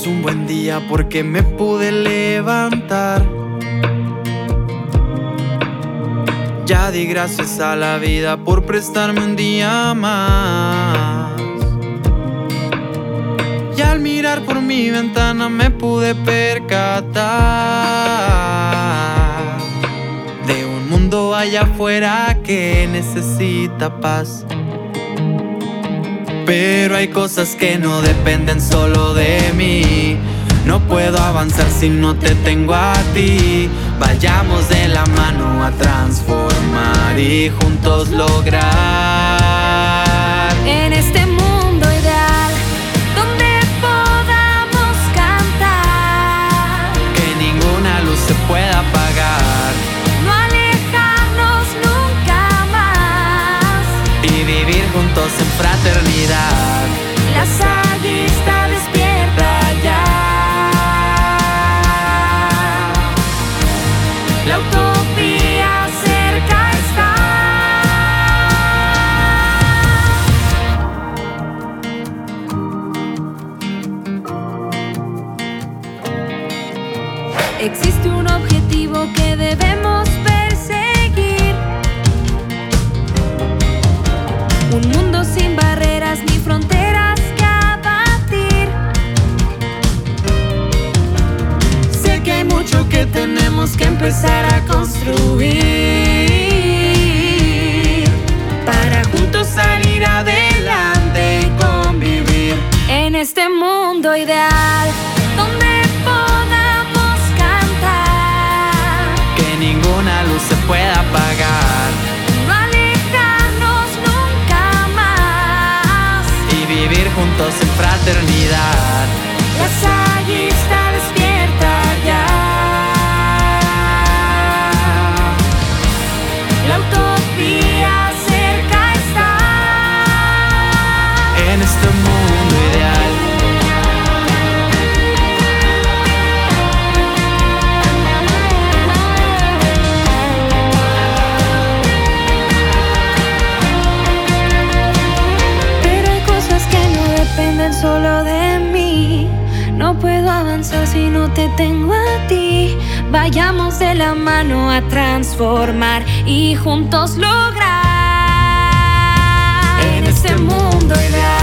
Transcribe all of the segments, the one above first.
es un buen día porque me pude levantar. Ya di gracias a la vida por prestarme un día más. Y al mirar por mi ventana me pude percatar de un mundo allá afuera que necesita paz. Pero hay cosas que no dependen solo de mí. No puedo avanzar si no te tengo a ti. Vayamos de la mano a transformar y juntos lograr. La saga está despierta ya. La utopía cerca está. Existe un objetivo que debemos En este mundo ideal, donde podamos cantar. Que ninguna luz se pueda apagar No alejarnos nunca más. y vivir juntos en fraternidad. La saga si no te tengo a ti. Vayamos de la mano a transformar y juntos lograr. En este mundo ideal,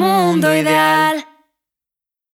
mundo ideal.